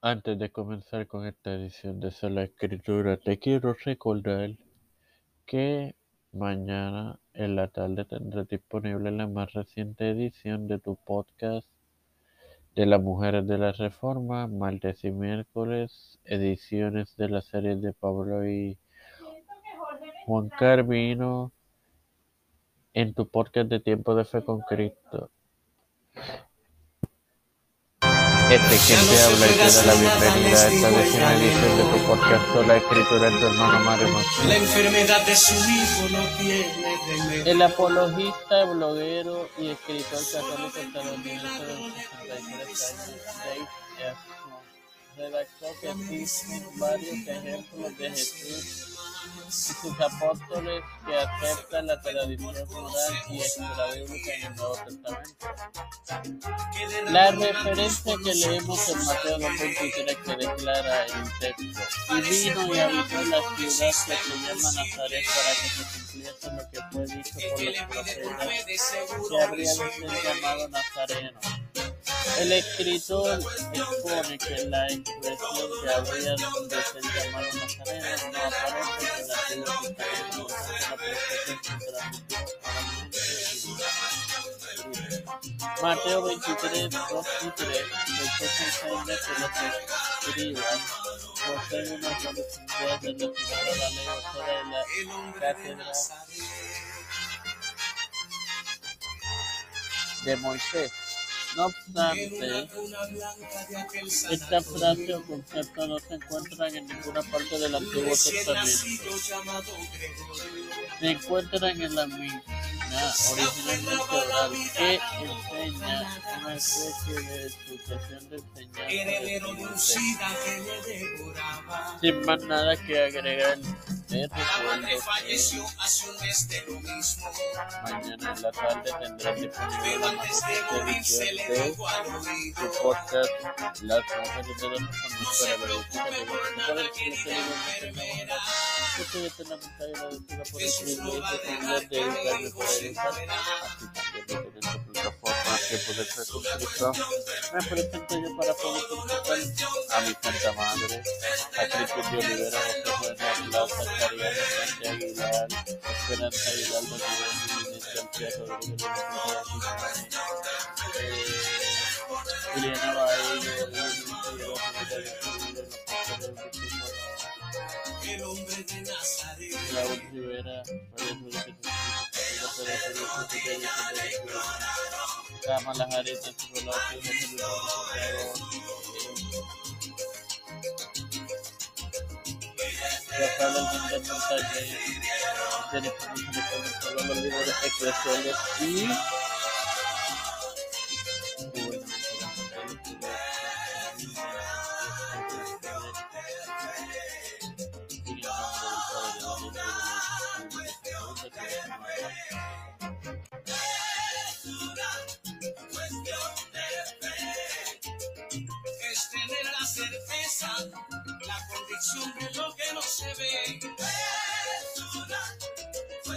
Antes de comenzar con esta edición de Sola Escritura, te quiero recordar que mañana en la tarde tendrás disponible la más reciente edición de tu podcast de las Mujeres de la Reforma, martes y miércoles, ediciones de la serie de Pablo y Juan Carvino en tu podcast de Tiempo de Fe con Cristo. Este es quien te habla y te da la bienvenida a esta décima edición de tu podcast Sola Escritura en tu hermano Mario Martín. La enfermedad de su hijo no tiene remedio. El apologista, bloguero y escritor católico estadounidense de 63 años, Dave Aston, redactó que existen varios ejemplos de Jesús sus apóstoles que aceptan la tradición oral y extra bíblica en el Nuevo Testamento. La referencia que leemos en Mateo 2.23 que declara el texto, y vino y habitó en la ciudad que se llama Nazaret para que se cumpliese lo que fue dicho por los profetas, que habría de ser llamado Nazareno. El escritor expone que la expresión que habría de ser no aparece en la Mateo 23, 2 y 3, Jesús enseña que los escribas poseen una capacidad de la de la cátedra de Moisés. No obstante, esta frase o concepto no se encuentran en ninguna parte del Antiguo Testamento. Se encuentran en la Mishnah, originalmente oral, que enseña una especie de sucesión de enseñanzas. Sin más nada que agregar, te recuerdo que mañana en la tarde tendrás disponible la más reciente edición de tu podcast Las Mujeres de la Bíblica de Recuerden que los teléfonos Estoy eternamente agradecida por el privilegio de dedicarme para editar, así que poder ser suscrito. Me presento yo para poder a mi santa madre, a Cristo de Olivera, José Juan Plaza, Caridad Fuente Aguilar, Esperanza Aguilar, Don Miguel, Santiago Rodríguez, Juliana Baello, Raúl Rivera, Kamala Harris, आम्हाला हर येतात Jadi, yang certeza, la convicción de lo que no se ve.